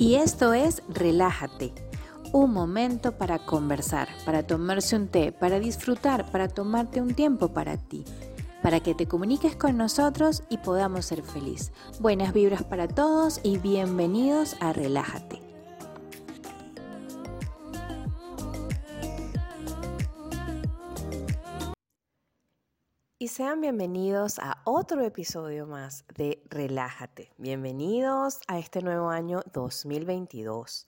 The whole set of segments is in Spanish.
Y esto es Relájate, un momento para conversar, para tomarse un té, para disfrutar, para tomarte un tiempo para ti, para que te comuniques con nosotros y podamos ser feliz. Buenas vibras para todos y bienvenidos a Relájate. Sean bienvenidos a otro episodio más de Relájate. Bienvenidos a este nuevo año 2022.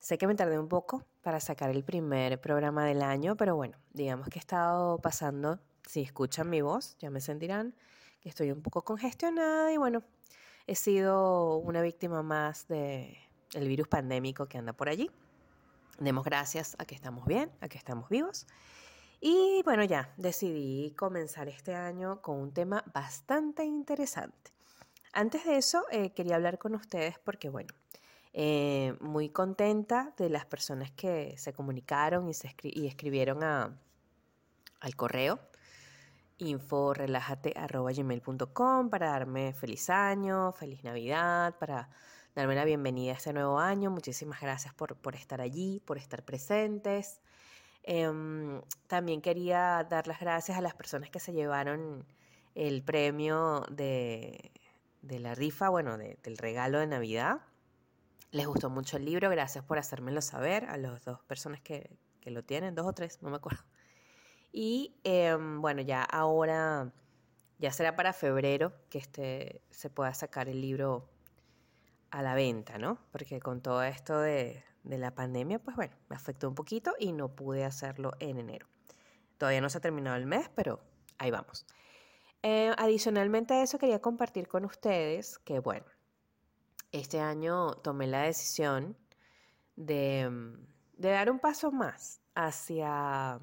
Sé que me tardé un poco para sacar el primer programa del año, pero bueno, digamos que he estado pasando, si escuchan mi voz, ya me sentirán que estoy un poco congestionada y bueno, he sido una víctima más del el virus pandémico que anda por allí. Demos gracias a que estamos bien, a que estamos vivos y bueno, ya decidí comenzar este año con un tema bastante interesante. Antes de eso, eh, quería hablar con ustedes porque, bueno, eh, muy contenta de las personas que se comunicaron y, se y escribieron a, al correo inforelájate.gmail.com para darme feliz año, feliz Navidad, para darme la bienvenida a este nuevo año. Muchísimas gracias por, por estar allí, por estar presentes. Em, también quería dar las gracias a las personas que se llevaron el premio de, la rifa, bueno, del regalo de Navidad. Les gustó mucho el libro, gracias por hacérmelo saber a las dos personas que, lo tienen, dos o tres, no me acuerdo. Y em, bueno, ya ahora, ya será para febrero que este, se pueda sacar el libro a la venta, ¿no? Porque con todo esto de, de la pandemia, pues bueno, me afectó un poquito y no pude hacerlo en enero. Todavía no se ha terminado el mes, pero ahí vamos. Eh, adicionalmente a eso, quería compartir con ustedes que, bueno, este año tomé la decisión de, de dar un paso más hacia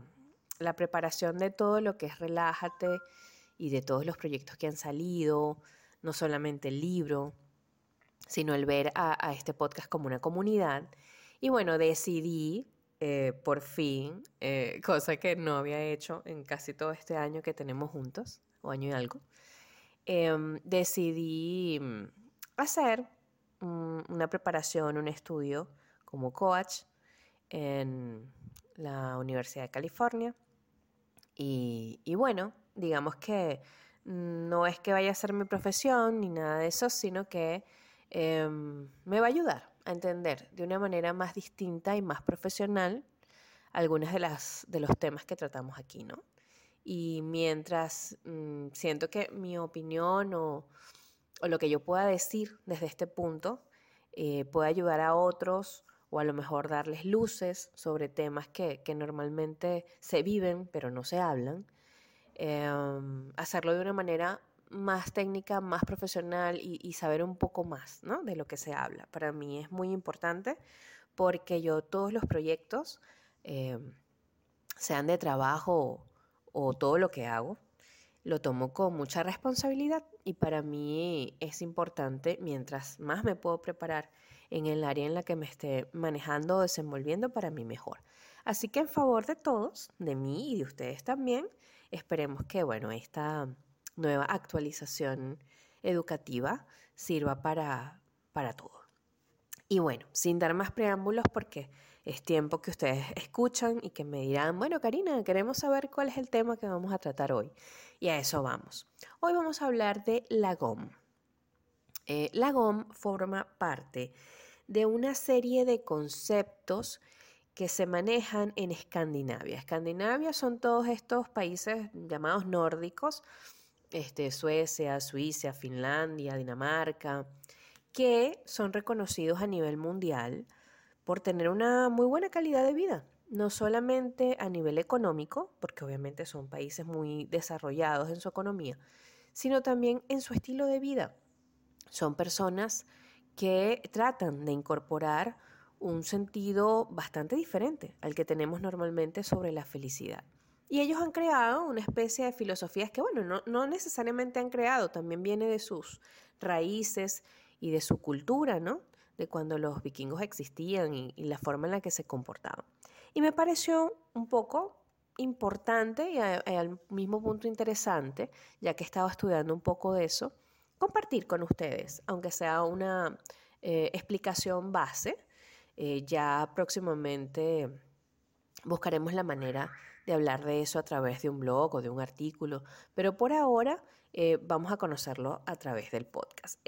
la preparación de todo lo que es Relájate y de todos los proyectos que han salido, no solamente el libro, sino el ver a este podcast como una comunidad y bueno, decidí eh, por fin, eh, cosa que no había hecho en casi todo este año que tenemos juntos, o año y algo, em, decidí mm, hacer una preparación, un estudio como coach en la Universidad de California. Y, y, bueno, digamos que no es que vaya a ser mi profesión ni nada de eso, sino que em, me va a ayudar a entender de una manera más distinta y más profesional algunas de, las, de los temas que tratamos aquí, ¿no? Y mientras mm, siento que mi opinión o, lo que yo pueda decir desde este punto eh, puede ayudar a otros o a lo mejor darles luces sobre temas que, normalmente se viven pero no se hablan, em, hacerlo de una manera más técnica, más profesional y, saber un poco más de lo que se habla. Para mí es muy importante porque yo todos los proyectos, eh, sean de trabajo o, todo lo que hago, lo tomo con mucha responsabilidad y para mí es importante, mientras más me puedo preparar en el área en la que me esté manejando o desenvolviendo, para mí mejor. Así que en favor de todos, de mí y de ustedes también, esperemos que, bueno, esta nueva actualización educativa sirva para, para todo. Y bueno, sin dar más preámbulos, porque es tiempo que ustedes escuchan y que me dirán, bueno, Karina, queremos saber cuál es el tema que vamos a tratar hoy. Y a eso vamos. Hoy vamos a hablar de la GOM. Eh, la GOM forma parte de una serie de conceptos que se manejan en Escandinavia. Escandinavia son todos estos países llamados nórdicos, este, Suecia, Suiza, Finlandia, Dinamarca, que son reconocidos a nivel mundial por tener una muy buena calidad de vida, no solamente a nivel económico, porque obviamente son países muy desarrollados en su economía, sino también en su estilo de vida. Son personas que tratan de incorporar un sentido bastante diferente al que tenemos normalmente sobre la felicidad. Y ellos han creado una especie de filosofías que, bueno, no, necesariamente han creado, también viene de sus raíces y de su cultura, ¿no? De cuando los vikingos existían y, la forma en la que se comportaban. Y me pareció un poco importante y al mismo punto interesante, ya que estaba estudiando un poco de eso, compartir con ustedes, aunque sea una eh, explicación base. Eh, ya próximamente buscaremos la manera de hablar de eso a través de un blog o de un artículo, pero por ahora eh, vamos a conocerlo a través del podcast.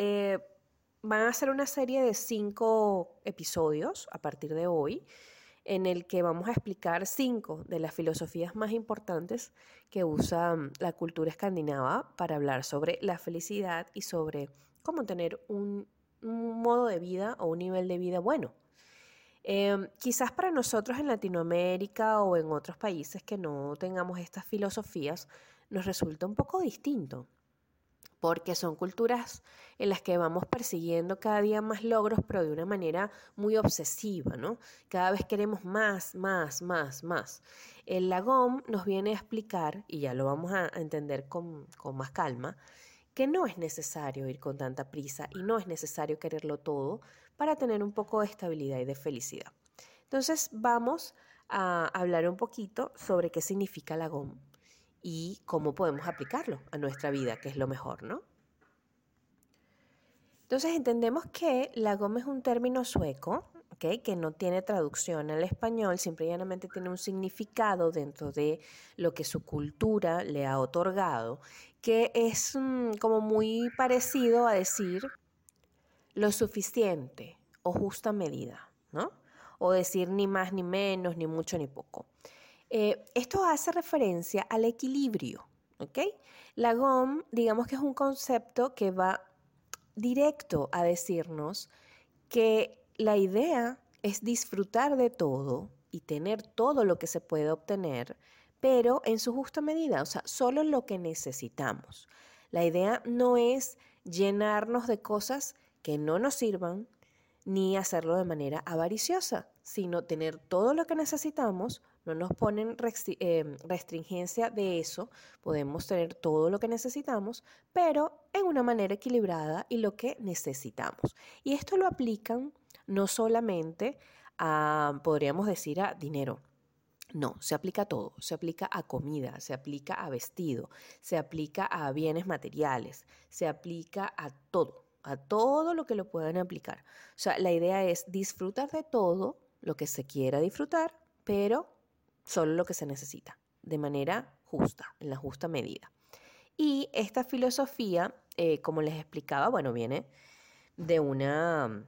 van a ser una serie de cinco episodios a partir de hoy en el que vamos a explicar cinco de las filosofías más importantes que usa mm, la cultura escandinava para hablar sobre la felicidad y sobre cómo tener un, modo de vida o un nivel de vida bueno. Em, quizás para nosotros en Latinoamérica o en otros países que no tengamos estas filosofías nos resulta un poco distinto porque son culturas en las que vamos persiguiendo cada día más logros, pero de una manera muy obsesiva, ¿no? Cada vez queremos más, más, más, más. El Lagom nos viene a explicar, y ya lo vamos a entender con, con más calma, que no es necesario ir con tanta prisa y no es necesario quererlo todo para tener un poco de estabilidad y de felicidad. Entonces vamos a hablar un poquito sobre qué significa Lagom y cómo podemos aplicarlo a nuestra vida, que es lo mejor, ¿no? Entonces entendemos que la goma es un término sueco, que no tiene traducción al español, simplemente tiene un significado dentro de lo que su cultura le ha otorgado, que es mm, como muy parecido a decir lo suficiente o justa medida, ¿no? O decir ni más ni menos, ni mucho ni poco. Eh, esto hace referencia al equilibrio, ¿ok? La GOM, digamos que es un concepto que va directo a decirnos que la idea es disfrutar de todo y tener todo lo que se puede obtener, pero en su justa medida, o sea, solo lo que necesitamos. La idea no es llenarnos de cosas que no nos sirvan, ni hacerlo de manera avariciosa, sino tener todo lo que necesitamos no nos ponen em, restringencia de eso, podemos tener todo lo que necesitamos, pero en una manera equilibrada y lo que necesitamos. Y esto lo aplican no solamente a, podríamos decir, a dinero. No, se aplica a todo, se aplica a comida, se aplica a vestido, se aplica a bienes materiales, se aplica a todo, a todo lo que lo puedan aplicar. O sea, la idea es disfrutar de todo lo que se quiera disfrutar, pero solo lo que se necesita, de manera justa, en la justa medida. Y esta filosofía, eh, como les explicaba, bueno, viene de una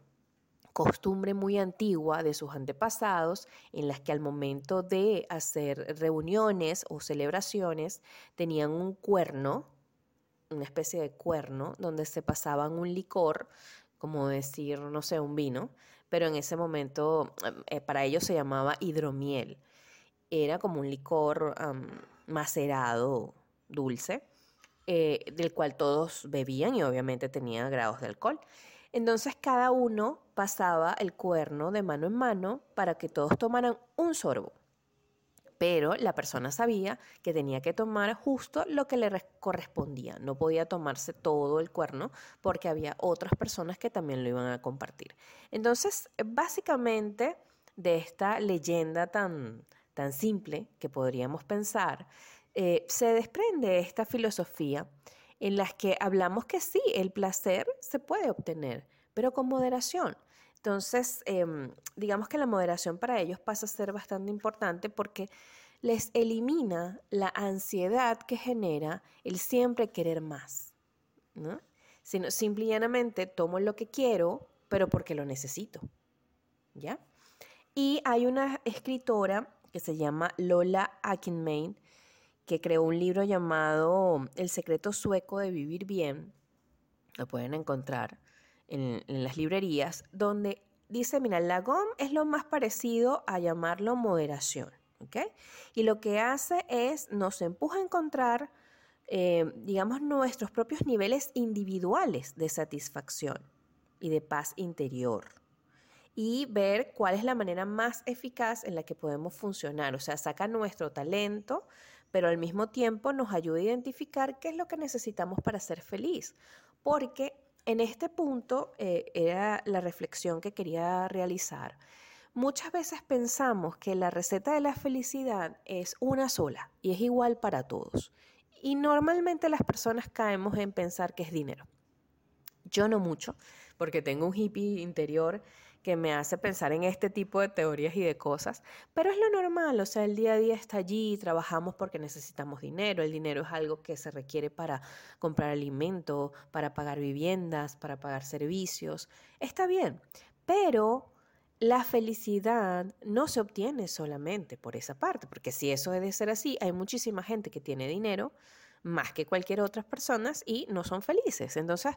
costumbre muy antigua de sus antepasados en las que al momento de hacer reuniones o celebraciones tenían un cuerno, una especie de cuerno, donde se pasaban un licor, como decir, no sé, un vino, pero en ese momento eh, para ellos se llamaba hidromiel era como un licor macerado dulce, eh, del cual todos bebían y obviamente tenía grados de alcohol. Entonces cada uno pasaba el cuerno de mano en mano para que todos tomaran un sorbo. Pero la persona sabía que tenía que tomar justo lo que le correspondía. No podía tomarse todo el cuerno porque había otras personas que también lo iban a compartir. Entonces, básicamente, de esta leyenda tan, tan simple que podríamos pensar, eh, se desprende esta filosofía en las que hablamos que sí, el placer se puede obtener, pero con moderación. Entonces, em, digamos que la moderación para ellos pasa a ser bastante importante porque les elimina la ansiedad que genera el siempre querer más. ¿no? Sino, simple y tomo lo que quiero, pero porque lo necesito. ¿Ya? Y hay una escritora que se llama Lola Akinmain, que creó un libro llamado El secreto sueco de vivir bien. Lo pueden encontrar en, las librerías, donde dice, mira, la GOM es lo más parecido a llamarlo moderación. Y lo que hace es, nos empuja a encontrar, eh, digamos, nuestros propios niveles individuales de satisfacción y de paz interior y ver cuál es la manera más eficaz en la que podemos funcionar. O sea, saca nuestro talento, pero al mismo tiempo nos ayuda a identificar qué es lo que necesitamos para ser feliz. Porque en este punto eh, era la reflexión que quería realizar. Muchas veces pensamos que la receta de la felicidad es una sola y es igual para todos. Y normalmente las personas caemos en pensar que es dinero. Yo no mucho, porque tengo un hippie interior que me hace pensar en este tipo de teorías y de cosas, pero es lo normal, o sea, el día a día está allí, trabajamos porque necesitamos dinero, el dinero es algo que se requiere para comprar alimento, para pagar viviendas, para pagar servicios, está bien, pero la felicidad no se obtiene solamente por esa parte, porque si eso debe ser así, hay muchísima gente que tiene dinero más que cualquier otra persona y no son felices. Entonces,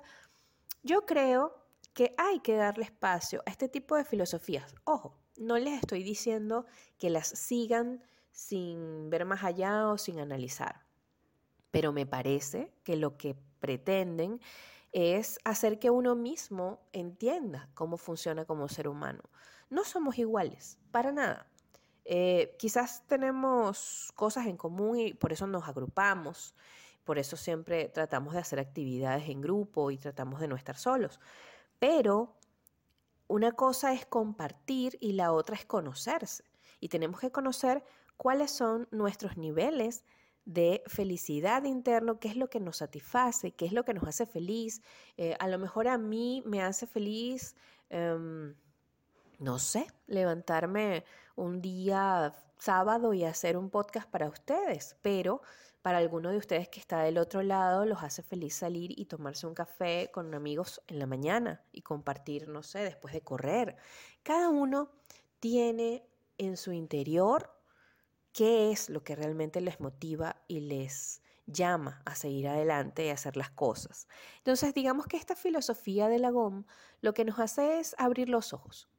yo creo que hay que darle espacio a este tipo de filosofías. Ojo, no les estoy diciendo que las sigan sin ver más allá o sin analizar, pero me parece que lo que pretenden es hacer que uno mismo entienda cómo funciona como ser humano. No somos iguales, para nada. Eh, quizás tenemos cosas en común y por eso nos agrupamos, por eso siempre tratamos de hacer actividades en grupo y tratamos de no estar solos. Pero una cosa es compartir y la otra es conocerse. Y tenemos que conocer cuáles son nuestros niveles de felicidad interno, qué es lo que nos satisface, qué es lo que nos hace feliz. Eh, a lo mejor a mí me hace feliz, em, no sé, levantarme un día sábado y hacer un podcast para ustedes, pero para alguno de ustedes que está del otro lado, los hace feliz salir y tomarse un café con amigos en la mañana y compartir, no sé, después de correr. Cada uno tiene en su interior qué es lo que realmente les motiva y les llama a seguir adelante y hacer las cosas. Entonces, digamos que esta filosofía de la GOM lo que nos hace es abrir los ojos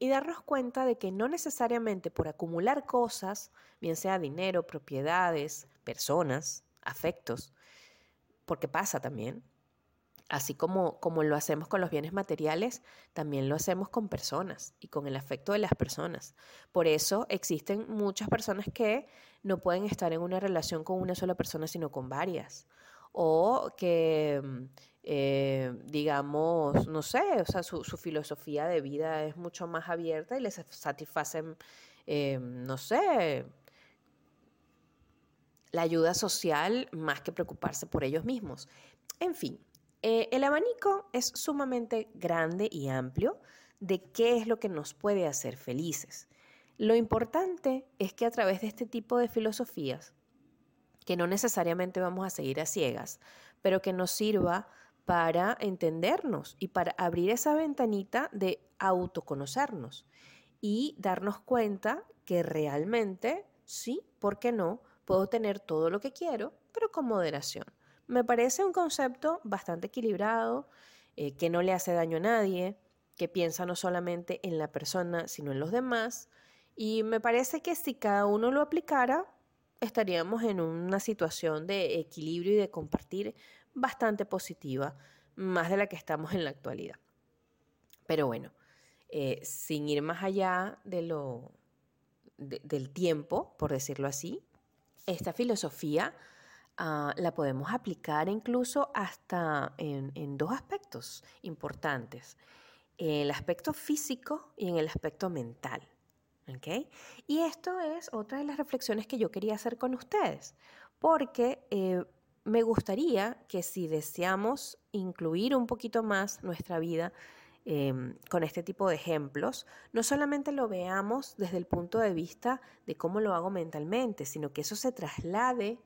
y darnos cuenta de que no necesariamente por acumular cosas, bien sea dinero, propiedades, personas, afectos, porque pasa también, así como, como lo hacemos con los bienes materiales, también lo hacemos con personas y con el afecto de las personas. Por eso existen muchas personas que no pueden estar en una relación con una sola persona, sino con varias. O que mm, eh, digamos, no sé, o sea, su, filosofía de vida es mucho más abierta y les satisfacen, eh, no sé, la ayuda social más que preocuparse por ellos mismos. En fin, eh, el abanico es sumamente grande y amplio de qué es lo que nos puede hacer felices. Lo importante es que a través de este tipo de filosofías, que no necesariamente vamos a seguir a ciegas, pero que nos sirva para entendernos y para abrir esa ventanita de autoconocernos y darnos cuenta que realmente, sí, ¿por qué no? Puedo tener todo lo que quiero, pero con moderación. Me parece un concepto bastante equilibrado, eh, que no le hace daño a nadie, que piensa no solamente en la persona, sino en los demás. Y me parece que si cada uno lo aplicara, estaríamos en una situación de equilibrio y de compartir bastante positiva, más de la que estamos en la actualidad. Pero bueno, eh, sin ir más allá de lo, del tiempo, por decirlo así, esta filosofía ah, la podemos aplicar incluso hasta en, en dos aspectos importantes, el aspecto físico y en el aspecto mental. Y esto es otra de las reflexiones que yo quería hacer con ustedes, porque eh, me gustaría que si deseamos incluir un poquito más nuestra vida em, con este tipo de ejemplos, no solamente lo veamos desde el punto de vista de cómo lo hago mentalmente, sino que eso se traslade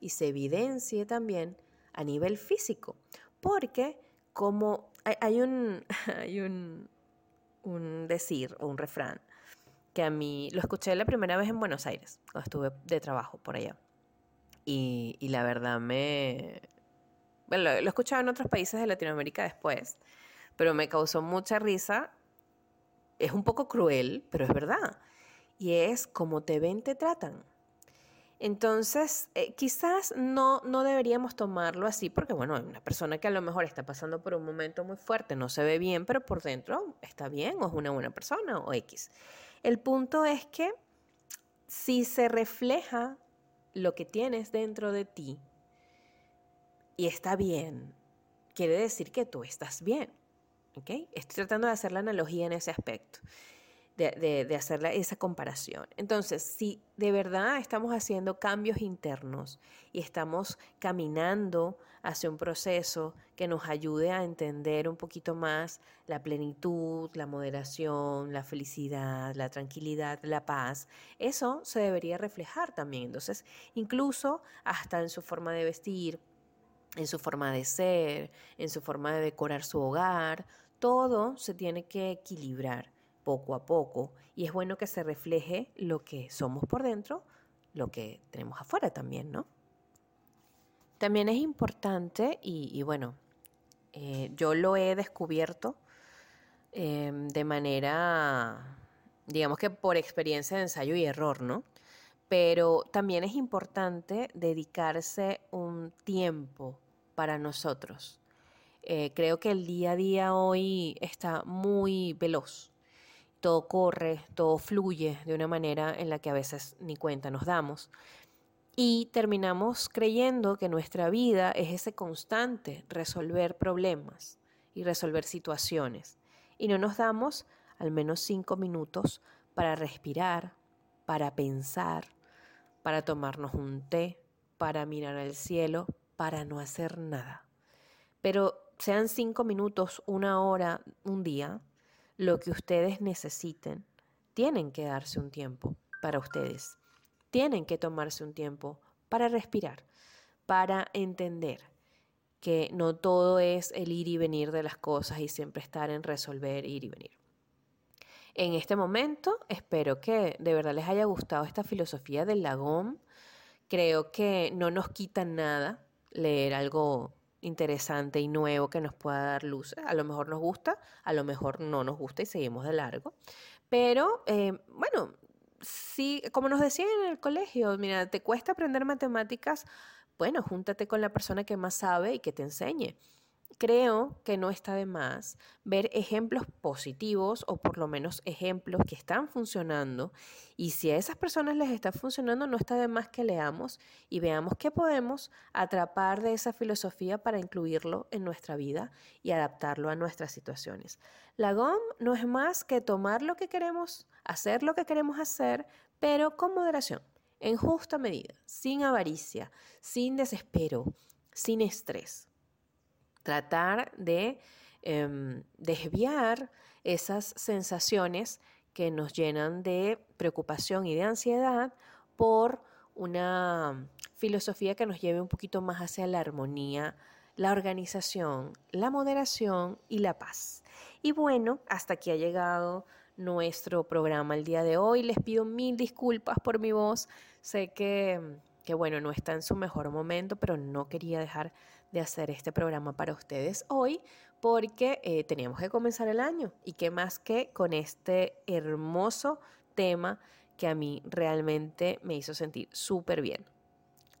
y se evidencie también a nivel físico. Porque como hay, un, hay un, un decir o un refrán que a mí lo escuché la primera vez en Buenos Aires, cuando estuve de trabajo por allá. Y, la verdad me... Bueno, lo, he escuchado en otros países de Latinoamérica después, pero me causó mucha risa. Es un poco cruel, pero es verdad. Y es como te ven, te tratan. Entonces, eh, quizás no, no deberíamos tomarlo así porque, bueno, una persona que a lo mejor está pasando por un momento muy fuerte, no se ve bien, pero por dentro está bien o es una buena persona o X. El punto es que si se refleja lo que tienes dentro de ti y está bien, quiere decir que tú estás bien. ¿okay? Estoy tratando de hacer la analogía en ese aspecto. De, hacer esa comparación. Entonces, si de verdad estamos haciendo cambios internos y estamos caminando hacia un proceso que nos ayude a entender un poquito más la plenitud, la moderación, la felicidad, la tranquilidad, la paz, eso se debería reflejar también. Entonces, incluso hasta en su forma de vestir, en su forma de ser, en su forma de decorar su hogar, todo se tiene que equilibrar poco a poco y es bueno que se refleje lo que somos por dentro, lo que tenemos afuera también, ¿no? También es importante y, bueno, eh, yo lo he descubierto em, de manera, digamos que por experiencia de ensayo y error, ¿no? Pero también es importante dedicarse un tiempo para nosotros. Eh, creo que el día a día hoy está muy veloz todo corre, todo fluye de una manera en la que a veces ni cuenta nos damos. Y terminamos creyendo que nuestra vida es ese constante resolver problemas y resolver situaciones. Y no nos damos al menos cinco minutos para respirar, para pensar, para tomarnos un té, para mirar al cielo, para no hacer nada. Pero sean cinco minutos, una hora, un día, lo que ustedes necesiten, tienen que darse un tiempo para ustedes. Tienen que tomarse un tiempo para respirar, para entender que no todo es el ir y venir de las cosas y siempre estar en resolver ir y venir. En este momento espero que de verdad les haya gustado esta filosofía del lagón. Creo que no nos quita nada leer algo interesante y nuevo que nos pueda dar luz. A lo mejor nos gusta, a lo mejor no nos gusta y seguimos de largo. Pero eh, bueno, sí, como nos decían en el colegio, mira, te cuesta aprender matemáticas, bueno, júntate con la persona que más sabe y que te enseñe creo que no está de más ver ejemplos positivos o por lo menos ejemplos que están funcionando. Y si a esas personas les está funcionando, no está de más que leamos y veamos qué podemos atrapar de esa filosofía para incluirlo en nuestra vida y adaptarlo a nuestras situaciones. La GOM no es más que tomar lo que queremos, hacer lo que queremos hacer, pero con moderación, en justa medida, sin avaricia, sin desespero, sin estrés tratar de em, desviar esas sensaciones que nos llenan de preocupación y de ansiedad por una filosofía que nos lleve un poquito más hacia la armonía, la organización, la moderación y la paz. Y bueno, hasta aquí ha llegado nuestro programa el día de hoy. Les pido mil disculpas por mi voz. Sé que, que bueno, no está en su mejor momento, pero no quería dejar de hacer este programa para ustedes hoy porque eh, teníamos que comenzar el año y qué más que con este hermoso tema que a mí realmente me hizo sentir súper bien.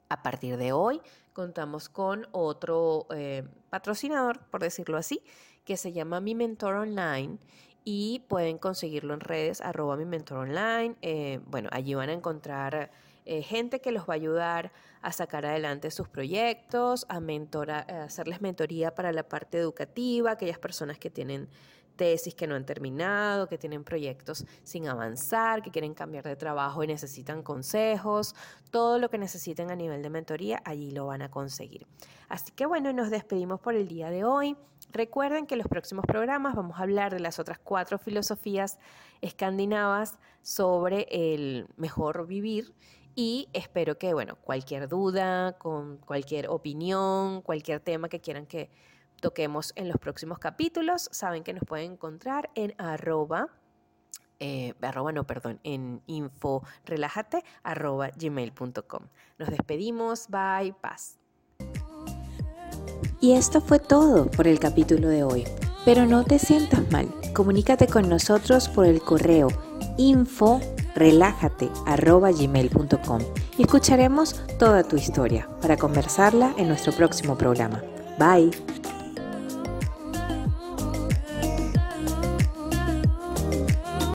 A partir de hoy contamos con otro eh, patrocinador, por decirlo así, que se llama Mi Mentor Online y pueden conseguirlo en redes arroba mi mentor online. Eh, bueno, allí van a encontrar eh, gente que los va a ayudar a sacar adelante sus proyectos, a, a hacerles mentoría para la parte educativa, aquellas personas que tienen tesis que no han terminado, que tienen proyectos sin avanzar, que quieren cambiar de trabajo y necesitan consejos, todo lo que necesiten a nivel de mentoría, allí lo van a conseguir. Así que bueno, nos despedimos por el día de hoy. Recuerden que en los próximos programas vamos a hablar de las otras cuatro filosofías escandinavas sobre el mejor vivir y espero que, bueno, cualquier duda, con cualquier opinión, cualquier tema que quieran que toquemos en los próximos capítulos, saben que nos pueden encontrar en arroba, eh, arroba no, perdón, en info relájate arroba gmail.com. Nos despedimos, bye, paz. Y esto fue todo por el capítulo de hoy. Pero no te sientas mal, comunícate con nosotros por el correo info relájate.gmail.com y escucharemos toda tu historia para conversarla en nuestro próximo programa. Bye.